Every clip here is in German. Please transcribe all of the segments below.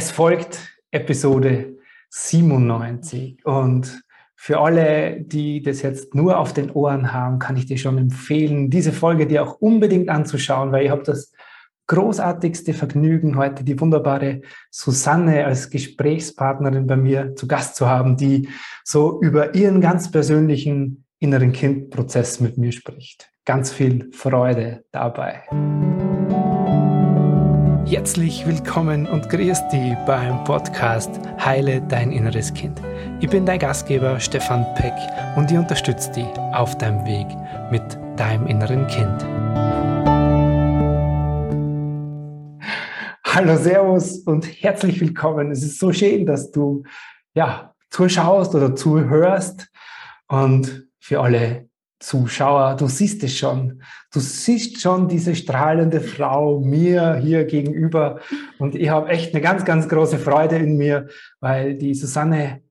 Es folgt Episode 97 und für alle, die das jetzt nur auf den Ohren haben, kann ich dir schon empfehlen, diese Folge dir auch unbedingt anzuschauen, weil ich habe das großartigste Vergnügen, heute die wunderbare Susanne als Gesprächspartnerin bei mir zu Gast zu haben, die so über ihren ganz persönlichen inneren Kindprozess mit mir spricht. Ganz viel Freude dabei. Herzlich willkommen und grüß dich beim Podcast Heile dein inneres Kind. Ich bin dein Gastgeber Stefan Peck und ich unterstütze dich auf deinem Weg mit deinem inneren Kind. Hallo, Servus und herzlich willkommen. Es ist so schön, dass du ja, zuschaust oder zuhörst. Und für alle Zuschauer, du siehst es schon. Du siehst schon diese strahlende Frau mir hier gegenüber. Und ich habe echt eine ganz, ganz große Freude in mir, weil die Susanne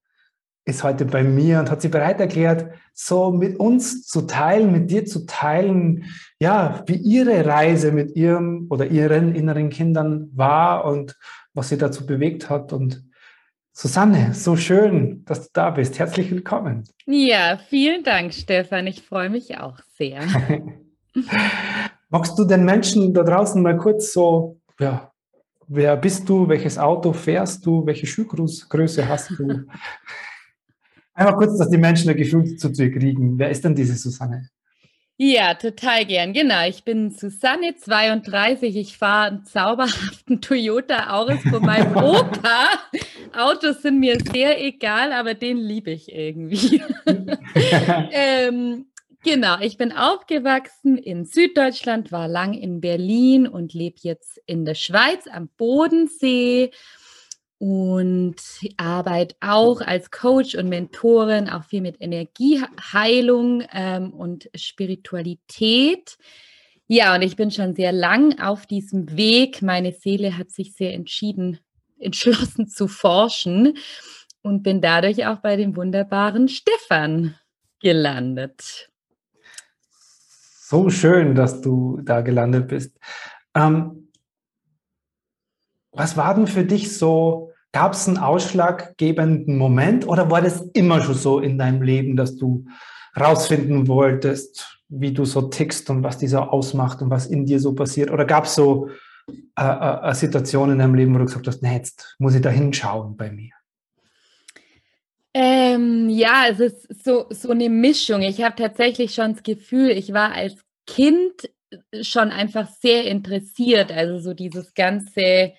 ist heute bei mir und hat sie bereit erklärt, so mit uns zu teilen, mit dir zu teilen, ja, wie ihre Reise mit ihrem oder ihren inneren Kindern war und was sie dazu bewegt hat. Und Susanne, so schön, dass du da bist. Herzlich willkommen. Ja, vielen Dank, Stefan. Ich freue mich auch sehr. Magst du den Menschen da draußen mal kurz so, ja, wer bist du, welches Auto fährst du, welche Schuhgröße hast du? Einmal kurz, dass die Menschen ein Gefühl zu dir kriegen. Wer ist denn diese Susanne? Ja, total gern. Genau, ich bin Susanne, 32. Ich fahre einen zauberhaften Toyota Auris von meinem Opa. Autos sind mir sehr egal, aber den liebe ich irgendwie. ähm, genau, ich bin aufgewachsen in Süddeutschland, war lang in Berlin und lebe jetzt in der Schweiz am Bodensee und arbeite auch als Coach und Mentorin, auch viel mit Energieheilung ähm, und Spiritualität. Ja, und ich bin schon sehr lang auf diesem Weg. Meine Seele hat sich sehr entschieden, entschlossen zu forschen und bin dadurch auch bei dem wunderbaren Stefan gelandet. So schön, dass du da gelandet bist. Ähm, was war denn für dich so, gab es einen ausschlaggebenden Moment oder war das immer schon so in deinem Leben, dass du rausfinden wolltest, wie du so tickst und was dieser ausmacht und was in dir so passiert? Oder gab es so äh, äh, eine Situation in deinem Leben, wo du gesagt hast, nee, jetzt muss ich da hinschauen bei mir? Ähm, ja, es ist so, so eine Mischung. Ich habe tatsächlich schon das Gefühl, ich war als Kind schon einfach sehr interessiert. Also so dieses ganze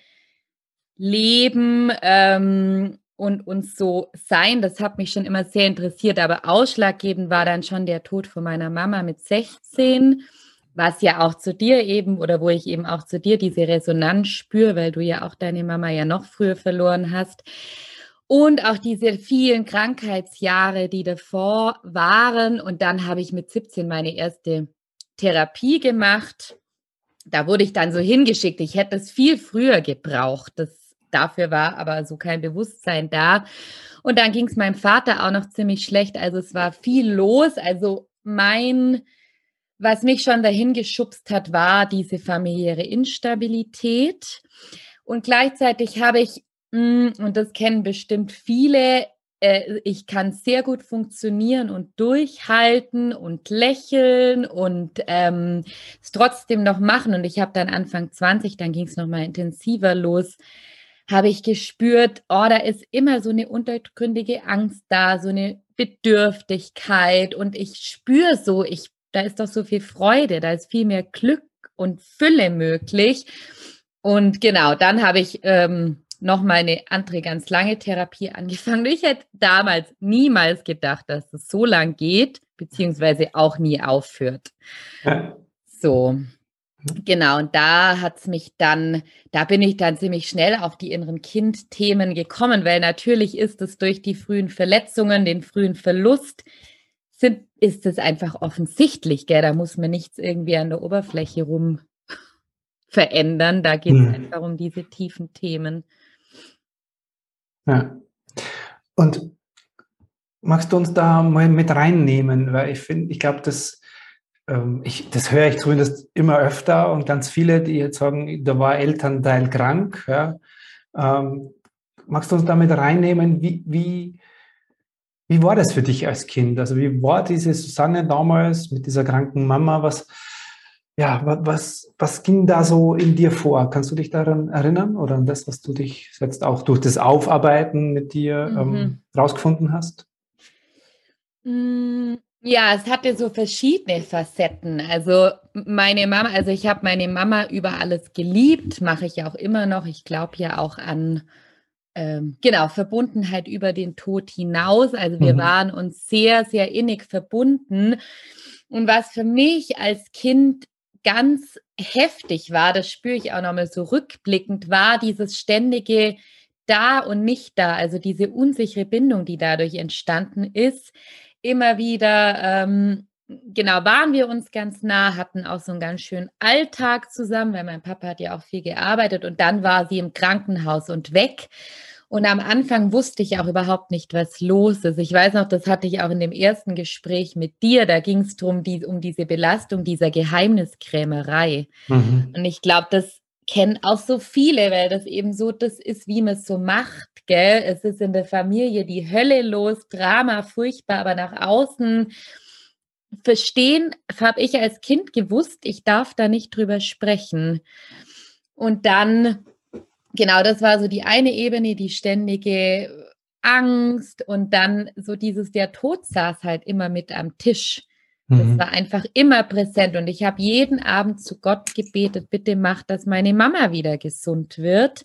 Leben ähm, und uns so sein, das hat mich schon immer sehr interessiert. Aber ausschlaggebend war dann schon der Tod von meiner Mama mit 16, was ja auch zu dir eben oder wo ich eben auch zu dir diese Resonanz spüre, weil du ja auch deine Mama ja noch früher verloren hast. Und auch diese vielen Krankheitsjahre, die davor waren. Und dann habe ich mit 17 meine erste Therapie gemacht. Da wurde ich dann so hingeschickt. Ich hätte es viel früher gebraucht. Das dafür war aber so kein Bewusstsein da. Und dann ging es meinem Vater auch noch ziemlich schlecht. Also es war viel los. Also mein, was mich schon dahin geschubst hat, war diese familiäre Instabilität. Und gleichzeitig habe ich, mm, und das kennen bestimmt viele, äh, ich kann sehr gut funktionieren und durchhalten und lächeln und ähm, es trotzdem noch machen. Und ich habe dann Anfang 20, dann ging es nochmal intensiver los, habe ich gespürt, oh, da ist immer so eine untergründige Angst da, so eine Bedürftigkeit und ich spüre so, ich, da ist doch so viel Freude, da ist viel mehr Glück und Fülle möglich. Und genau, dann habe ich ähm, noch meine andere ganz lange Therapie angefangen. Ich hätte damals niemals gedacht, dass es so lang geht, beziehungsweise auch nie aufhört. Ja. So, Genau, und da hat es mich dann, da bin ich dann ziemlich schnell auf die inneren Kind-Themen gekommen, weil natürlich ist es durch die frühen Verletzungen, den frühen Verlust, sind, ist es einfach offensichtlich, gell? Da muss man nichts irgendwie an der Oberfläche rum verändern. Da geht es mhm. einfach um diese tiefen Themen. Ja. Und magst du uns da mal mit reinnehmen? Weil ich finde, ich glaube, das ich, das höre ich zumindest immer öfter und ganz viele, die jetzt sagen, da war Elternteil krank. Ja. Ähm, magst du uns damit reinnehmen, wie, wie, wie war das für dich als Kind? Also wie war diese Susanne damals mit dieser kranken Mama? Was, ja, was, was ging da so in dir vor? Kannst du dich daran erinnern oder an das, was du dich jetzt auch durch das Aufarbeiten mit dir ähm, mhm. ähm, rausgefunden hast? Mm, ja, es hatte so verschiedene Facetten. Also meine Mama, also ich habe meine Mama über alles geliebt, mache ich ja auch immer noch. Ich glaube ja auch an ähm, genau Verbundenheit über den Tod hinaus. Also wir mhm. waren uns sehr, sehr innig verbunden. Und was für mich als Kind ganz heftig war, das spüre ich auch nochmal so rückblickend, war dieses ständige da und nicht da, also diese unsichere Bindung, die dadurch entstanden ist. Immer wieder, ähm, genau, waren wir uns ganz nah, hatten auch so einen ganz schönen Alltag zusammen, weil mein Papa hat ja auch viel gearbeitet und dann war sie im Krankenhaus und weg. Und am Anfang wusste ich auch überhaupt nicht, was los ist. Ich weiß noch, das hatte ich auch in dem ersten Gespräch mit dir. Da ging es darum, die, um diese Belastung dieser Geheimniskrämerei. Mhm. Und ich glaube, das kennen auch so viele, weil das eben so das ist, wie man es so macht. Gell? Es ist in der Familie die Hölle los, Drama, furchtbar, aber nach außen verstehen, habe ich als Kind gewusst, ich darf da nicht drüber sprechen. Und dann genau, das war so die eine Ebene, die ständige Angst und dann so dieses, der Tod saß halt immer mit am Tisch. Das mhm. war einfach immer präsent und ich habe jeden Abend zu Gott gebetet, bitte mach, dass meine Mama wieder gesund wird.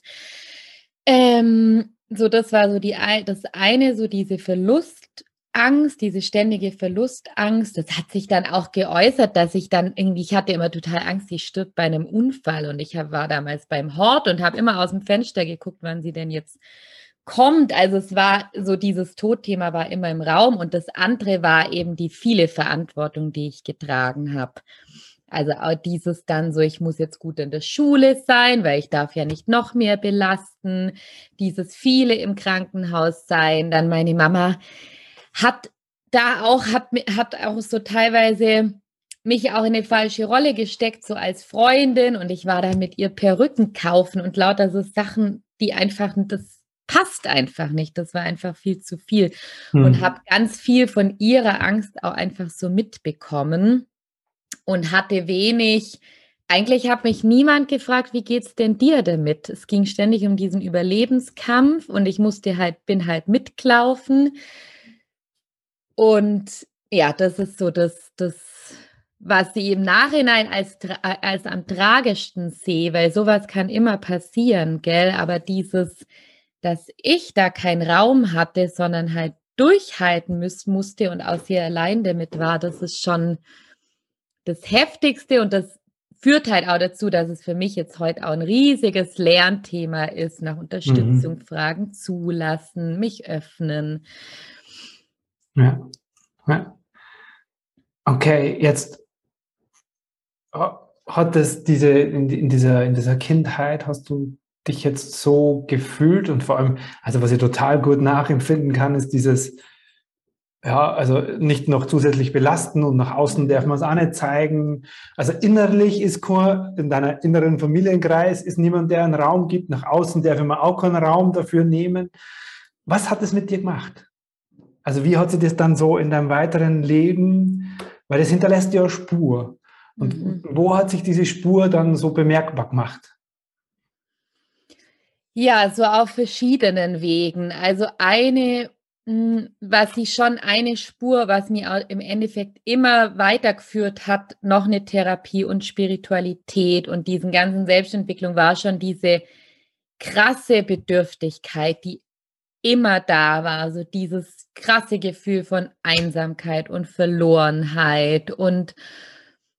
Ähm, so, das war so die, das eine, so diese Verlust, Angst, diese ständige Verlustangst, das hat sich dann auch geäußert, dass ich dann irgendwie, ich hatte immer total Angst, sie stirbt bei einem Unfall und ich war damals beim Hort und habe immer aus dem Fenster geguckt, wann sie denn jetzt kommt. Also es war so, dieses Todthema war immer im Raum und das andere war eben die viele Verantwortung, die ich getragen habe. Also auch dieses dann so, ich muss jetzt gut in der Schule sein, weil ich darf ja nicht noch mehr belasten. Dieses viele im Krankenhaus sein, dann meine Mama hat da auch, hat, hat auch so teilweise mich auch in eine falsche Rolle gesteckt, so als Freundin und ich war da mit ihr Perücken kaufen und lauter so Sachen, die einfach, das passt einfach nicht, das war einfach viel zu viel hm. und habe ganz viel von ihrer Angst auch einfach so mitbekommen und hatte wenig, eigentlich hat mich niemand gefragt, wie geht's denn dir damit? Es ging ständig um diesen Überlebenskampf und ich musste halt, bin halt mitlaufen und ja, das ist so das, das was ich im Nachhinein als, als am tragischsten sehe, weil sowas kann immer passieren, gell? Aber dieses, dass ich da keinen Raum hatte, sondern halt durchhalten müssen, musste und auch sehr allein damit war, das ist schon das Heftigste und das führt halt auch dazu, dass es für mich jetzt heute auch ein riesiges Lernthema ist, nach Unterstützung mhm. fragen, zulassen, mich öffnen. Ja. ja. Okay, jetzt hat es diese in, in, dieser, in dieser Kindheit, hast du dich jetzt so gefühlt und vor allem, also was ich total gut nachempfinden kann, ist dieses, ja, also nicht noch zusätzlich belasten und nach außen darf man es auch nicht zeigen. Also innerlich ist kein, in deiner inneren Familienkreis ist niemand, der einen Raum gibt. Nach außen darf man auch keinen Raum dafür nehmen. Was hat es mit dir gemacht? Also wie hat sich das dann so in deinem weiteren Leben, weil das hinterlässt ja Spur. Und mhm. wo hat sich diese Spur dann so bemerkbar gemacht? Ja, so auf verschiedenen Wegen. Also eine, hm, was ich schon eine Spur, was mir im Endeffekt immer weitergeführt hat, noch eine Therapie und Spiritualität und diesen ganzen Selbstentwicklung war schon diese krasse Bedürftigkeit, die immer da war. So dieses krasse Gefühl von Einsamkeit und Verlorenheit und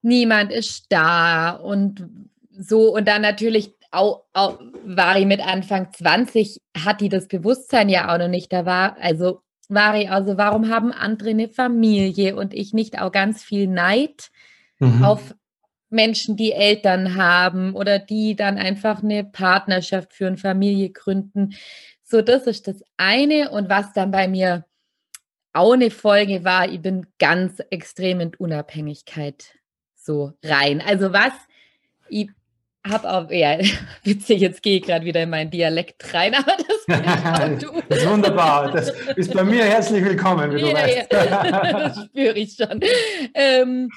niemand ist da und so. Und dann natürlich auch, auch war ich mit Anfang 20, hat die das Bewusstsein ja auch noch nicht. Da war, also war ich also, warum haben andere eine Familie und ich nicht auch ganz viel Neid mhm. auf Menschen, die Eltern haben oder die dann einfach eine Partnerschaft für eine Familie gründen. So, das ist das eine. Und was dann bei mir auch eine Folge war, ich bin ganz extrem in Unabhängigkeit so rein. Also was, ich habe auch, ja, witzig, jetzt gehe ich gerade wieder in meinen Dialekt rein, aber das du. Das ist wunderbar. Das ist bei mir herzlich willkommen, wie du ja, weißt. Ja. Das spüre ich schon. Ähm,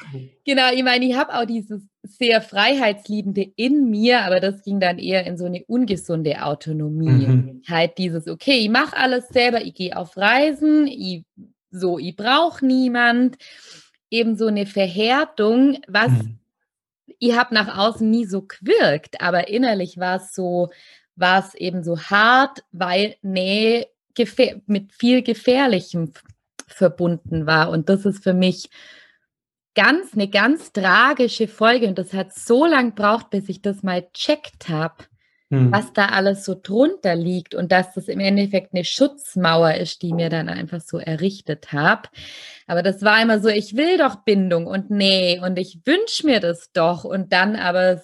genau, ich meine, ich habe auch dieses sehr Freiheitsliebende in mir, aber das ging dann eher in so eine ungesunde Autonomie. Mhm. Halt dieses, okay, ich mache alles selber, ich gehe auf Reisen, ich, so, ich brauche niemand. Eben so eine Verhärtung, was mhm ich habe nach außen nie so gewirkt, aber innerlich war es so, war es eben so hart, weil Nähe mit viel Gefährlichem verbunden war. Und das ist für mich ganz, eine ganz tragische Folge. Und das hat so lange gebraucht, bis ich das mal checkt habe hm. was da alles so drunter liegt und dass das im Endeffekt eine Schutzmauer ist, die mir dann einfach so errichtet habe. Aber das war immer so, ich will doch Bindung und nee und ich wünsche mir das doch und dann aber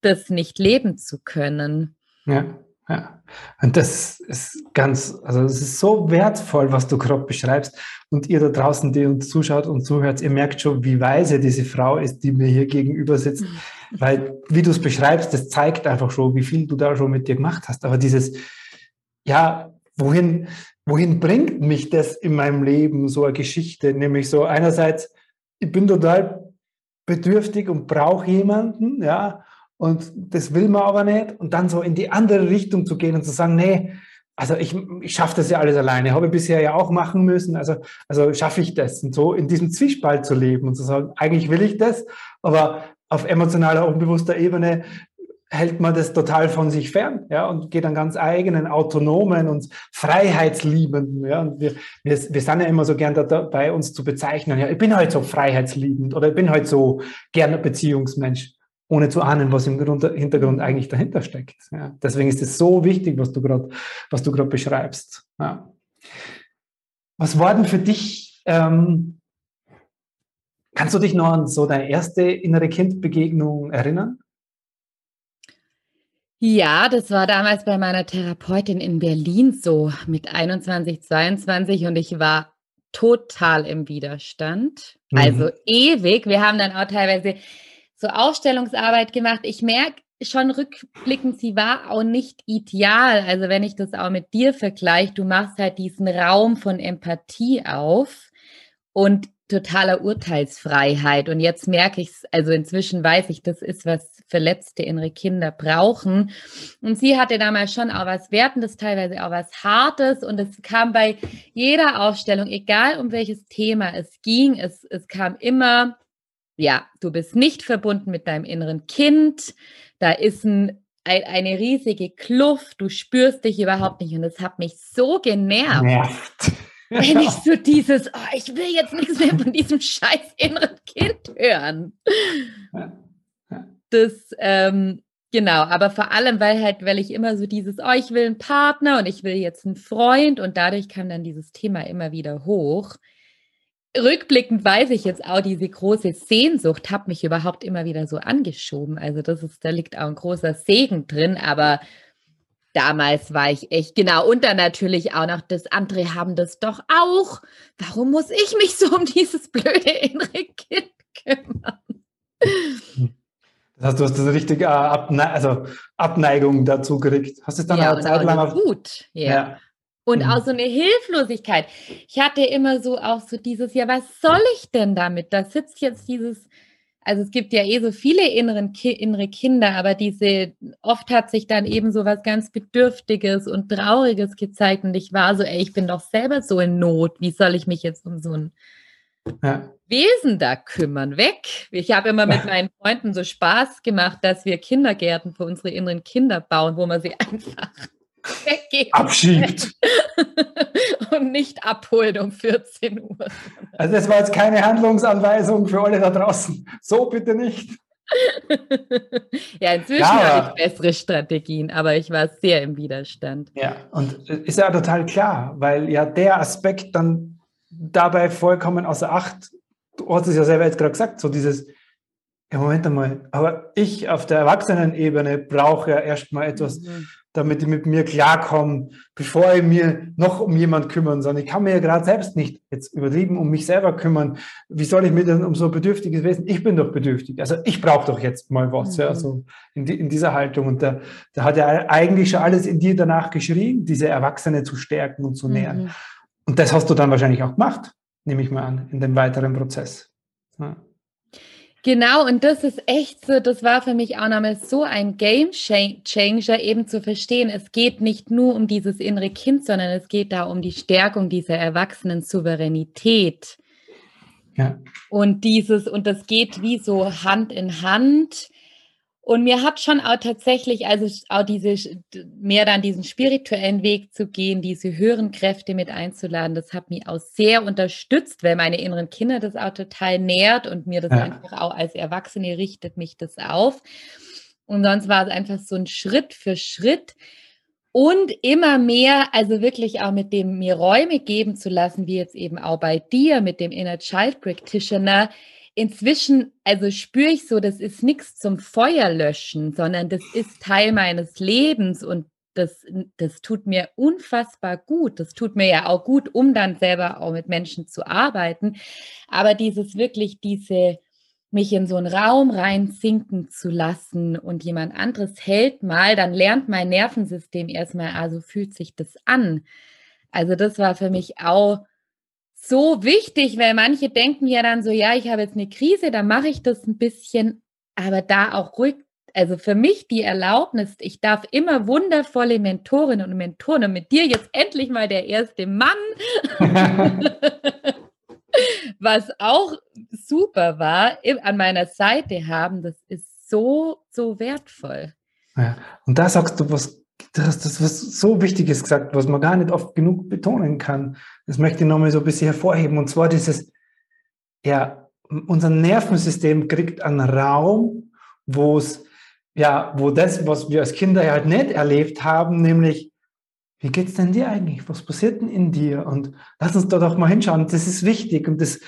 das nicht leben zu können. Ja. Ja, und das ist ganz, also es ist so wertvoll, was du gerade beschreibst. Und ihr da draußen, die uns zuschaut und zuhört, ihr merkt schon, wie weise diese Frau ist, die mir hier gegenüber sitzt. Weil, wie du es beschreibst, das zeigt einfach schon, wie viel du da schon mit dir gemacht hast. Aber dieses, ja, wohin, wohin bringt mich das in meinem Leben, so eine Geschichte? Nämlich so einerseits, ich bin total bedürftig und brauche jemanden, ja, und das will man aber nicht. Und dann so in die andere Richtung zu gehen und zu sagen, nee, also ich, ich schaffe das ja alles alleine, habe ich bisher ja auch machen müssen, also, also schaffe ich das. Und so in diesem Zwiespalt zu leben und zu sagen, eigentlich will ich das, aber auf emotionaler, unbewusster Ebene hält man das total von sich fern, ja, und geht dann ganz eigenen, autonomen und freiheitsliebenden, ja, und wir, wir, wir sind ja immer so gern dabei, uns zu bezeichnen, ja, ich bin halt so freiheitsliebend oder ich bin halt so gerne Beziehungsmensch ohne zu ahnen, was im Grund, Hintergrund eigentlich dahinter steckt. Ja, deswegen ist es so wichtig, was du gerade, was du gerade beschreibst. Ja. Was war denn für dich? Ähm, kannst du dich noch an so deine erste innere Kindbegegnung erinnern? Ja, das war damals bei meiner Therapeutin in Berlin so mit 21, 22 und ich war total im Widerstand. Mhm. Also ewig. Wir haben dann auch teilweise so Ausstellungsarbeit gemacht. Ich merke schon rückblickend, sie war auch nicht ideal. Also wenn ich das auch mit dir vergleiche, du machst halt diesen Raum von Empathie auf und totaler Urteilsfreiheit. Und jetzt merke ich es, also inzwischen weiß ich, das ist, was verletzte innere Kinder brauchen. Und sie hatte damals schon auch was Wertendes, teilweise auch was Hartes. Und es kam bei jeder Ausstellung, egal um welches Thema es ging, es, es kam immer ja, du bist nicht verbunden mit deinem inneren Kind. Da ist ein, eine riesige Kluft. Du spürst dich überhaupt nicht. Und es hat mich so genervt. Nervt. Wenn ich so dieses, oh, ich will jetzt nichts mehr von diesem scheiß inneren Kind hören. Das, ähm, genau, aber vor allem, weil halt, weil ich immer so dieses, oh, ich will einen Partner und ich will jetzt einen Freund und dadurch kam dann dieses Thema immer wieder hoch rückblickend weiß ich jetzt auch, diese große Sehnsucht hat mich überhaupt immer wieder so angeschoben. Also das ist, da liegt auch ein großer Segen drin, aber damals war ich echt, genau, und dann natürlich auch noch, das andere haben das doch auch. Warum muss ich mich so um dieses blöde innere Kind kümmern? Das heißt, du hast eine richtige Abne also Abneigung dazu gekriegt. Hast du es dann ja, eine Zeit lang auf... Gut, ja. ja. Und mhm. auch so eine Hilflosigkeit. Ich hatte immer so auch so dieses, ja, was soll ich denn damit? Da sitzt jetzt dieses, also es gibt ja eh so viele inneren, innere Kinder, aber diese, oft hat sich dann eben so was ganz Bedürftiges und Trauriges gezeigt und ich war so, ey, ich bin doch selber so in Not. Wie soll ich mich jetzt um so ein ja. Wesen da kümmern? Weg. Ich habe immer mit meinen Freunden so Spaß gemacht, dass wir Kindergärten für unsere inneren Kinder bauen, wo man sie einfach weggeben. Abschiebt. und nicht abholen um 14 Uhr. Also das war jetzt keine Handlungsanweisung für alle da draußen. So bitte nicht. ja, inzwischen ja, habe ich bessere Strategien, aber ich war sehr im Widerstand. Ja, und ist ja total klar, weil ja der Aspekt dann dabei vollkommen außer Acht, du hast es ja selber jetzt gerade gesagt, so dieses, ja, Moment einmal, aber ich auf der Erwachsenenebene brauche ja erstmal etwas, mhm damit ich mit mir klarkomme, bevor ich mir noch um jemand kümmern soll. Ich kann mir ja gerade selbst nicht jetzt übertrieben um mich selber kümmern. Wie soll ich mir denn um so ein bedürftiges Wesen? Ich bin doch bedürftig. Also ich brauche doch jetzt mal was. Mhm. Ja, so in, die, in, dieser Haltung. Und da, da hat er eigentlich schon alles in dir danach geschrien, diese Erwachsene zu stärken und zu nähern. Mhm. Und das hast du dann wahrscheinlich auch gemacht, nehme ich mal an, in dem weiteren Prozess. Ja. Genau, und das ist echt so, das war für mich auch nochmal so ein Game Changer, eben zu verstehen, es geht nicht nur um dieses innere Kind, sondern es geht da um die Stärkung dieser erwachsenen Souveränität. Ja. Und dieses, und das geht wie so Hand in Hand. Und mir hat schon auch tatsächlich, also auch diese, mehr dann diesen spirituellen Weg zu gehen, diese höheren Kräfte mit einzuladen, das hat mich auch sehr unterstützt, weil meine inneren Kinder das auch total nährt und mir das ja. einfach auch als Erwachsene richtet mich das auf. Und sonst war es einfach so ein Schritt für Schritt und immer mehr, also wirklich auch mit dem mir Räume geben zu lassen, wie jetzt eben auch bei dir mit dem Inner Child Practitioner, inzwischen, also spüre ich so, das ist nichts zum Feuerlöschen, sondern das ist Teil meines Lebens und das, das tut mir unfassbar gut. Das tut mir ja auch gut, um dann selber auch mit Menschen zu arbeiten. Aber dieses wirklich, diese, mich in so einen Raum reinsinken zu lassen und jemand anderes hält mal, dann lernt mein Nervensystem erstmal, also fühlt sich das an. Also das war für mich auch so wichtig, weil manche denken ja dann so, ja, ich habe jetzt eine Krise, dann mache ich das ein bisschen, aber da auch ruhig, also für mich die Erlaubnis, ich darf immer wundervolle Mentorinnen und Mentoren und mit dir jetzt endlich mal der erste Mann, was auch super war, an meiner Seite haben, das ist so, so wertvoll. Ja, und da sagst du was du hast das was so Wichtiges gesagt, was man gar nicht oft genug betonen kann. Das möchte ich nochmal so ein bisschen hervorheben. Und zwar dieses, ja, unser Nervensystem kriegt einen Raum, wo es, ja, wo das, was wir als Kinder halt nicht erlebt haben, nämlich, wie geht's denn dir eigentlich? Was passiert denn in dir? Und lass uns da doch mal hinschauen. Das ist wichtig und das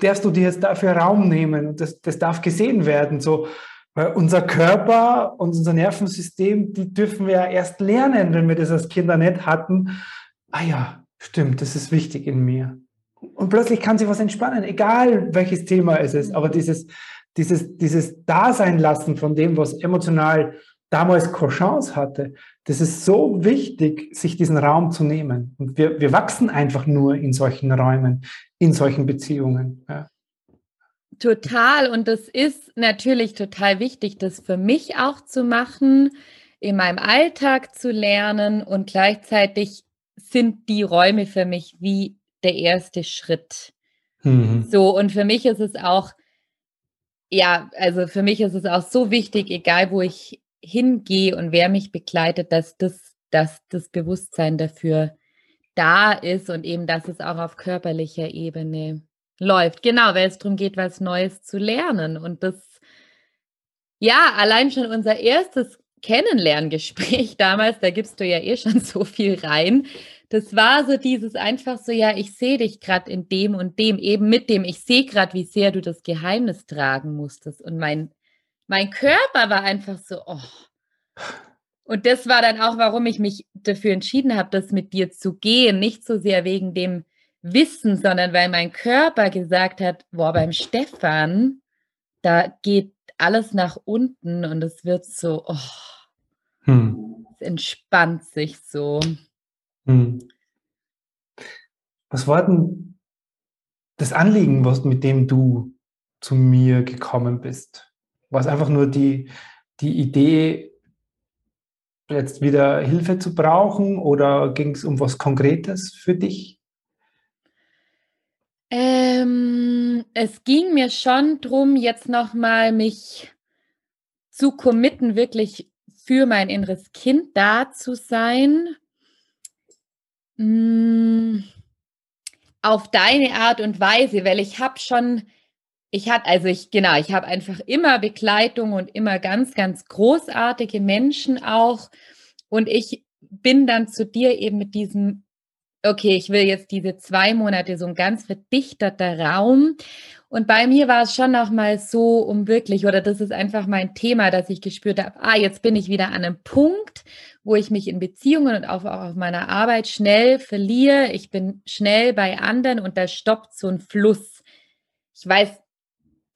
darfst du dir jetzt dafür Raum nehmen und das, das darf gesehen werden. So, weil unser Körper und unser Nervensystem, die dürfen wir ja erst lernen, wenn wir das als Kinder nicht hatten. Ah ja, stimmt, das ist wichtig in mir. Und plötzlich kann sich was entspannen, egal welches Thema es ist. Aber dieses, dieses, dieses Dasein lassen von dem, was emotional damals keine Chance hatte, das ist so wichtig, sich diesen Raum zu nehmen. Und wir, wir wachsen einfach nur in solchen Räumen, in solchen Beziehungen. Ja. Total. Und das ist natürlich total wichtig, das für mich auch zu machen, in meinem Alltag zu lernen und gleichzeitig sind die Räume für mich wie der erste Schritt. Mhm. So, und für mich ist es auch, ja, also für mich ist es auch so wichtig, egal wo ich hingehe und wer mich begleitet, dass das, dass das Bewusstsein dafür da ist und eben, dass es auch auf körperlicher Ebene läuft. Genau, weil es darum geht, was Neues zu lernen. Und das, ja, allein schon unser erstes Kennenlerngespräch damals, da gibst du ja eh schon so viel rein. Das war so dieses einfach so, ja, ich sehe dich gerade in dem und dem, eben mit dem, ich sehe gerade, wie sehr du das Geheimnis tragen musstest. Und mein, mein Körper war einfach so, oh. Und das war dann auch, warum ich mich dafür entschieden habe, das mit dir zu gehen. Nicht so sehr wegen dem, Wissen, sondern weil mein Körper gesagt hat, boah, beim Stefan, da geht alles nach unten und es wird so, oh, hm. es entspannt sich so. Hm. Was war denn das Anliegen, was, mit dem du zu mir gekommen bist? War es einfach nur die, die Idee, jetzt wieder Hilfe zu brauchen oder ging es um was Konkretes für dich? Ähm, es ging mir schon darum, jetzt nochmal mich zu committen, wirklich für mein inneres Kind da zu sein. Mm, auf deine Art und Weise, weil ich habe schon, ich hatte, also ich, genau, ich habe einfach immer Begleitung und immer ganz, ganz großartige Menschen auch. Und ich bin dann zu dir eben mit diesem okay, ich will jetzt diese zwei Monate so ein ganz verdichteter Raum. Und bei mir war es schon noch mal so, um wirklich, oder das ist einfach mein Thema, dass ich gespürt habe, ah, jetzt bin ich wieder an einem Punkt, wo ich mich in Beziehungen und auch, auf meiner Arbeit schnell verliere. Ich bin schnell bei anderen und da stoppt so ein Fluss. Ich weiß,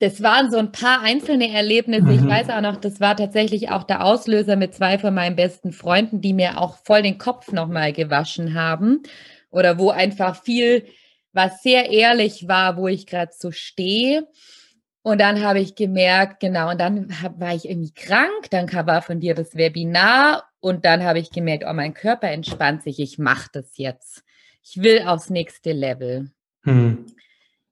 das waren so ein paar einzelne Erlebnisse. Mhm. Ich weiß auch noch, das war tatsächlich auch der Auslöser mit zwei von meinen besten Freunden, die mir auch voll den Kopf nochmal gewaschen haben. Oder wo einfach viel, was sehr ehrlich war, wo ich gerade so stehe. Und dann habe ich gemerkt, genau, und dann hab, war ich irgendwie krank, dann war von dir das Webinar und dann habe ich gemerkt, oh, mein Körper entspannt sich, ich mache das jetzt. Ich will aufs nächste Level. Hm.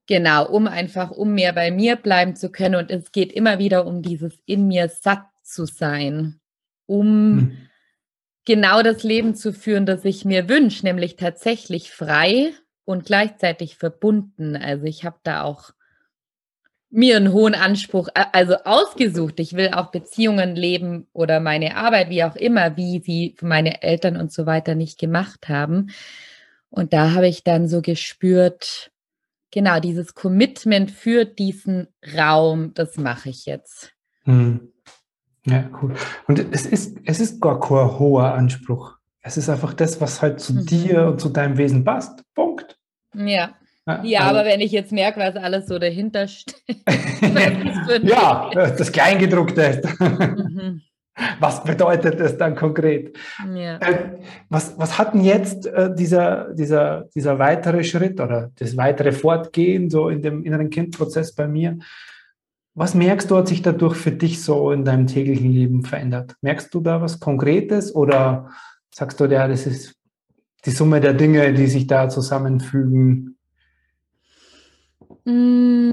Genau, um einfach, um mehr bei mir bleiben zu können. Und es geht immer wieder um dieses in mir satt zu sein, um hm. Genau das Leben zu führen, das ich mir wünsche, nämlich tatsächlich frei und gleichzeitig verbunden. Also ich habe da auch mir einen hohen Anspruch, also ausgesucht. Ich will auch Beziehungen leben oder meine Arbeit, wie auch immer, wie sie meine Eltern und so weiter nicht gemacht haben. Und da habe ich dann so gespürt, genau, dieses Commitment für diesen Raum, das mache ich jetzt. Hm. Ja, cool. Und es ist, es ist gar kein hoher Anspruch. Es ist einfach das, was halt zu mhm. dir und zu deinem Wesen passt. Punkt. Ja. Ja, also, aber wenn ich jetzt merke, was alles so dahinter steht. ja, das Kleingedruckte. Mhm. Was bedeutet das dann konkret? Ja. Äh, was, was hat denn jetzt äh, dieser, dieser, dieser weitere Schritt oder das weitere Fortgehen so in dem inneren Kindprozess bei mir? Was merkst du, hat sich dadurch für dich so in deinem täglichen Leben verändert? Merkst du da was Konkretes oder sagst du, ja, das ist die Summe der Dinge, die sich da zusammenfügen? Mm.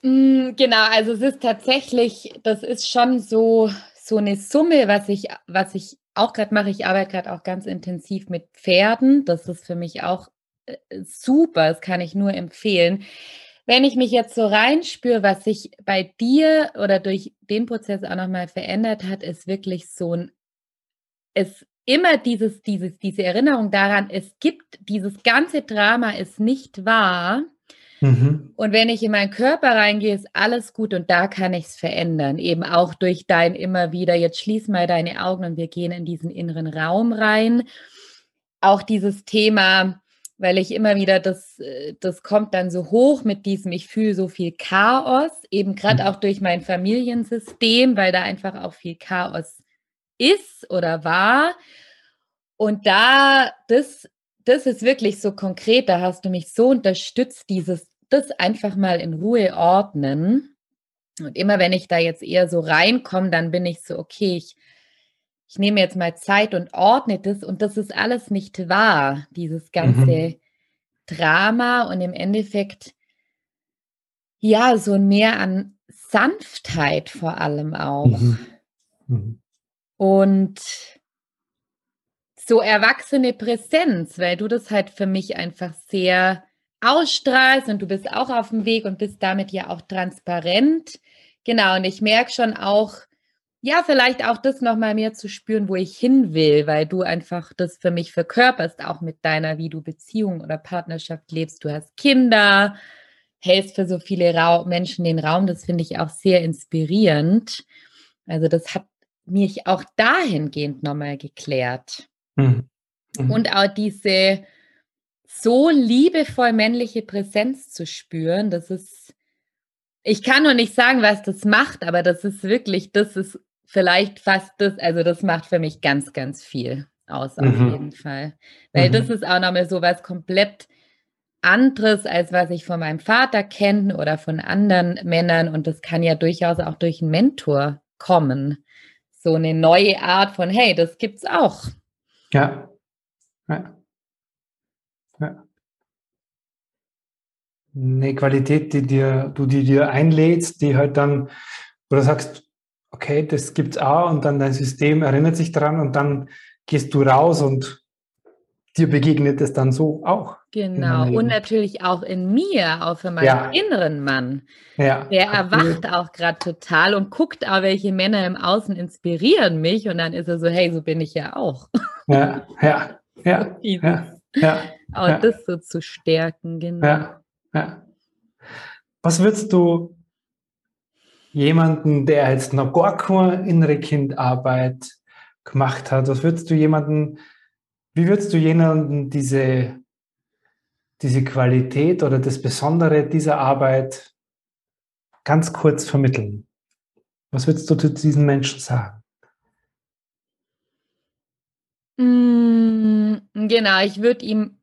Mm, genau, also es ist tatsächlich, das ist schon so, so eine Summe, was ich, was ich auch gerade mache. Ich arbeite gerade auch ganz intensiv mit Pferden. Das ist für mich auch super, das kann ich nur empfehlen. Wenn ich mich jetzt so reinspüre, was sich bei dir oder durch den Prozess auch nochmal verändert hat, ist wirklich so ein, es immer dieses, dieses, diese Erinnerung daran, es gibt, dieses ganze Drama ist nicht wahr. Mhm. Und wenn ich in meinen Körper reingehe, ist alles gut und da kann ich es verändern. Eben auch durch dein immer wieder, jetzt schließ mal deine Augen und wir gehen in diesen inneren Raum rein. Auch dieses Thema, weil ich immer wieder, das, das kommt dann so hoch mit diesem, ich fühle so viel Chaos, eben gerade mhm. auch durch mein Familiensystem, weil da einfach auch viel Chaos ist oder war. Und da, das, das ist wirklich so konkret, da hast du mich so unterstützt, dieses, das einfach mal in Ruhe ordnen. Und immer wenn ich da jetzt eher so reinkomme, dann bin ich so, okay, ich, ich nehme jetzt mal Zeit und ordne das. Und das ist alles nicht wahr, dieses ganze mhm. Drama. Und im Endeffekt, ja, so mehr an Sanftheit vor allem auch. Mhm. Mhm und so erwachsene Präsenz, weil du das halt für mich einfach sehr ausstrahlst und du bist auch auf dem Weg und bist damit ja auch transparent. Genau, und ich merke schon auch, ja, vielleicht auch das nochmal mehr zu spüren, wo ich hin will, weil du einfach das für mich verkörperst, auch mit deiner, wie du Beziehung oder Partnerschaft lebst. Du hast Kinder, hältst für so viele Ra Menschen den Raum. Das finde ich auch sehr inspirierend. Also das hat mich auch dahingehend nochmal geklärt. Mhm. Mhm. Und auch diese so liebevoll männliche Präsenz zu spüren, das ist, ich kann nur nicht sagen, was das macht, aber das ist wirklich, das ist vielleicht fast das, also das macht für mich ganz, ganz viel aus, auf mhm. jeden Fall. Weil das mhm. ist auch nochmal so was komplett anderes, als was ich von meinem Vater kenne oder von anderen Männern. Und das kann ja durchaus auch durch einen Mentor kommen so eine neue Art von, hey, das gibt's auch. Ja. ja. ja. Eine Qualität, die dir, du die dir einlädst, die halt dann, du sagst, okay, das gibt's auch und dann dein System erinnert sich dran und dann gehst du raus und dir begegnet es dann so auch. Genau. Und natürlich auch in mir, auch für meinen ja. inneren Mann. Ja. Der erwacht auch gerade total und guckt auch, welche Männer im Außen inspirieren mich. Und dann ist er so, hey, so bin ich ja auch. Ja, ja, ja. ja, ja auch ja. das so zu stärken, genau. Ja, ja. Was würdest du jemanden, der jetzt noch gar keine innere Kindarbeit gemacht hat, was würdest du jemanden wie würdest du jemandem diese, diese Qualität oder das Besondere dieser Arbeit ganz kurz vermitteln? Was würdest du zu diesen Menschen sagen? Mm, genau, ich würde ihm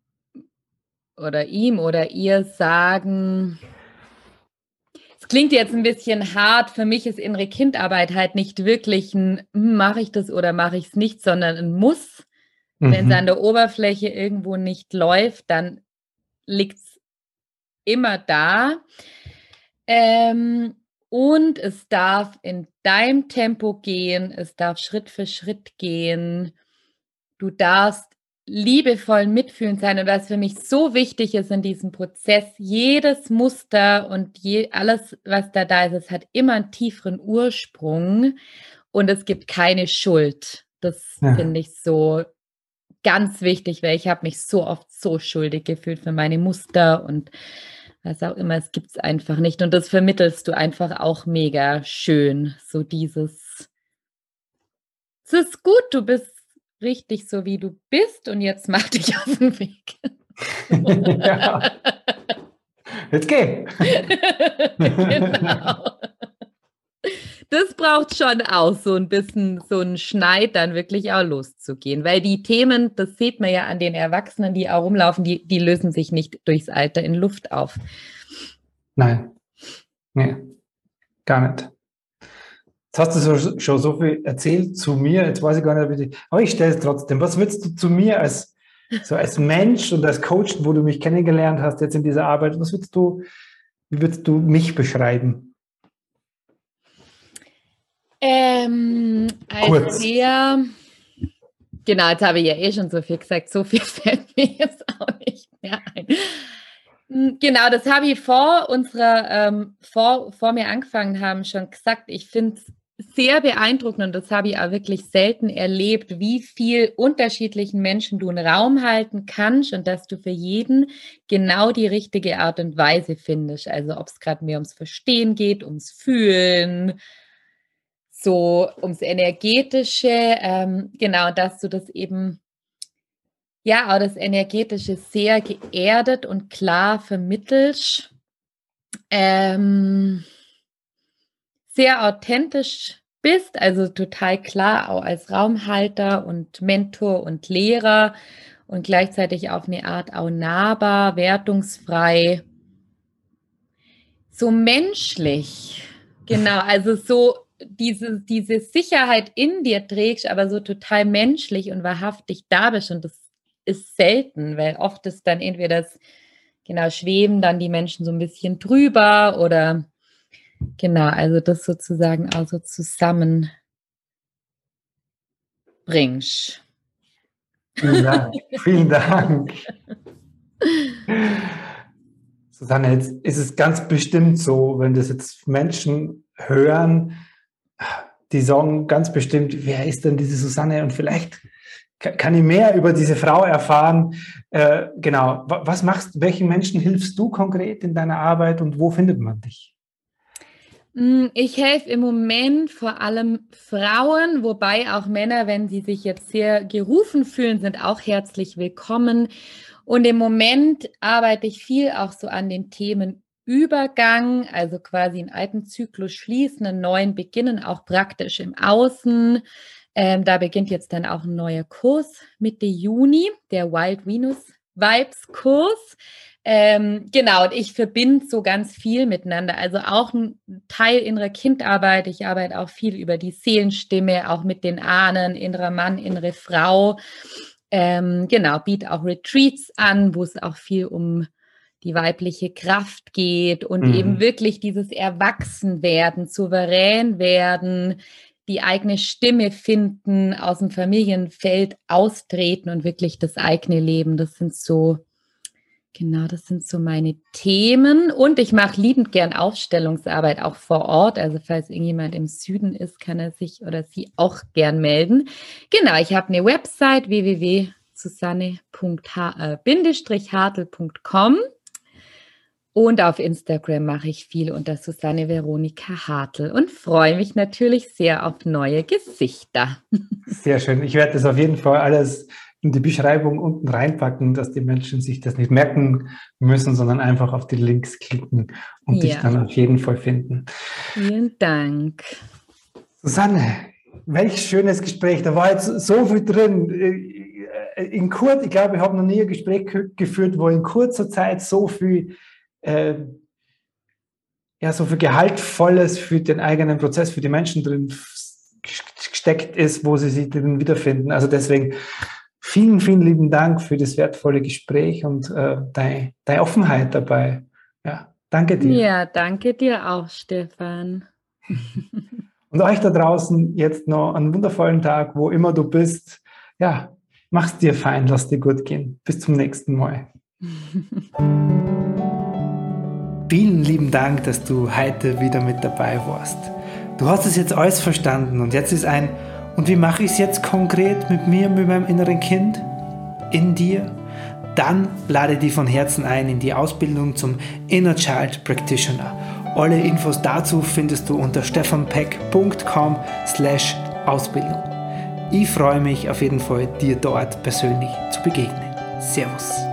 oder ihm oder ihr sagen, klingt jetzt ein bisschen hart, für mich ist innere Kindarbeit halt nicht wirklich ein, hm, mache ich das oder mache ich es nicht, sondern ein Muss. Mhm. Wenn es an der Oberfläche irgendwo nicht läuft, dann liegt es immer da. Ähm, und es darf in deinem Tempo gehen, es darf Schritt für Schritt gehen. Du darfst liebevoll mitfühlend sein. Und was für mich so wichtig ist in diesem Prozess, jedes Muster und je, alles, was da da ist, es hat immer einen tieferen Ursprung und es gibt keine Schuld. Das ja. finde ich so ganz wichtig, weil ich habe mich so oft so schuldig gefühlt für meine Muster und was auch immer, es gibt es einfach nicht. Und das vermittelst du einfach auch mega schön. So dieses, es ist gut, du bist richtig so, wie du bist und jetzt mach dich auf den Weg. ja. Jetzt geh. genau das braucht schon auch so ein bisschen so einen Schneid, dann wirklich auch loszugehen. Weil die Themen, das sieht man ja an den Erwachsenen, die auch rumlaufen, die, die lösen sich nicht durchs Alter in Luft auf. Nein. Nee, gar nicht. Jetzt hast du so, schon so viel erzählt zu mir, jetzt weiß ich gar nicht, aber ich stelle es trotzdem. Was würdest du zu mir als, so als Mensch und als Coach, wo du mich kennengelernt hast jetzt in dieser Arbeit, was würdest du, wie würdest du mich beschreiben? Ähm, als Kurz. der, genau, jetzt habe ich ja eh schon so viel gesagt, so viel fällt mir jetzt auch nicht mehr ein. Hm, genau, das habe ich vor unserer, ähm, vor, vor mir angefangen haben, schon gesagt. Ich finde es sehr beeindruckend und das habe ich auch wirklich selten erlebt, wie viel unterschiedlichen Menschen du einen Raum halten kannst und dass du für jeden genau die richtige Art und Weise findest. Also ob es gerade mehr ums Verstehen geht, ums Fühlen, so ums Energetische, ähm, genau, dass du das eben, ja, auch das Energetische sehr geerdet und klar vermittelst, ähm, sehr authentisch bist, also total klar auch als Raumhalter und Mentor und Lehrer und gleichzeitig auf eine Art auch nahbar, wertungsfrei, so menschlich. Genau, also so diese, diese Sicherheit in dir trägst, aber so total menschlich und wahrhaftig da bist. Und das ist selten, weil oft ist dann entweder das, genau, schweben dann die Menschen so ein bisschen drüber oder genau, also das sozusagen auch so zusammen bringst. Vielen Dank. Vielen Dank. Susanne, jetzt ist es ganz bestimmt so, wenn das jetzt Menschen hören, die sagen ganz bestimmt, wer ist denn diese Susanne? Und vielleicht kann ich mehr über diese Frau erfahren. Äh, genau, was machst, welchen Menschen hilfst du konkret in deiner Arbeit und wo findet man dich? Mm, ich helfe im Moment vor allem Frauen, wobei auch Männer, wenn sie sich jetzt sehr gerufen fühlen, sind auch herzlich willkommen. Und im Moment arbeite ich viel auch so an den Themen Übergang, also quasi einen alten Zyklus schließen, einen neuen beginnen, auch praktisch im Außen. Ähm, da beginnt jetzt dann auch ein neuer Kurs Mitte Juni, der Wild Venus Vibes Kurs. Ähm, genau, und ich verbinde so ganz viel miteinander. Also auch ein Teil innerer Kindarbeit. Ich arbeite auch viel über die Seelenstimme, auch mit den Ahnen, innerer Mann, innere Frau. Ähm, genau, biete auch Retreats an, wo es auch viel um die weibliche Kraft geht und mhm. eben wirklich dieses Erwachsenwerden, souverän werden, die eigene Stimme finden, aus dem Familienfeld austreten und wirklich das eigene Leben. Das sind so, genau, das sind so meine Themen. Und ich mache liebend gern Aufstellungsarbeit auch vor Ort. Also falls irgendjemand im Süden ist, kann er sich oder sie auch gern melden. Genau, ich habe eine Website www.susanne.hartel.com. Und auf Instagram mache ich viel unter Susanne Veronika Hartl und freue mich natürlich sehr auf neue Gesichter. Sehr schön. Ich werde das auf jeden Fall alles in die Beschreibung unten reinpacken, dass die Menschen sich das nicht merken müssen, sondern einfach auf die Links klicken und ja. dich dann auf jeden Fall finden. Vielen Dank. Susanne, welch schönes Gespräch. Da war jetzt so viel drin. In kurz, ich glaube, ich habe noch nie ein Gespräch geführt, wo in kurzer Zeit so viel äh, ja, so viel Gehaltvolles für den eigenen Prozess, für die Menschen drin gesteckt ist, wo sie sich drin wiederfinden. Also deswegen vielen, vielen lieben Dank für das wertvolle Gespräch und äh, deine, deine Offenheit dabei. Ja, danke dir. Ja, danke dir auch, Stefan. und euch da draußen jetzt noch einen wundervollen Tag, wo immer du bist. Ja, mach's dir fein, lass dir gut gehen. Bis zum nächsten Mal. Vielen lieben Dank, dass du heute wieder mit dabei warst. Du hast es jetzt alles verstanden und jetzt ist ein, und wie mache ich es jetzt konkret mit mir, mit meinem inneren Kind? In dir? Dann lade dich von Herzen ein in die Ausbildung zum Inner Child Practitioner. Alle Infos dazu findest du unter stefanpeck.com slash Ausbildung. Ich freue mich auf jeden Fall, dir dort persönlich zu begegnen. Servus.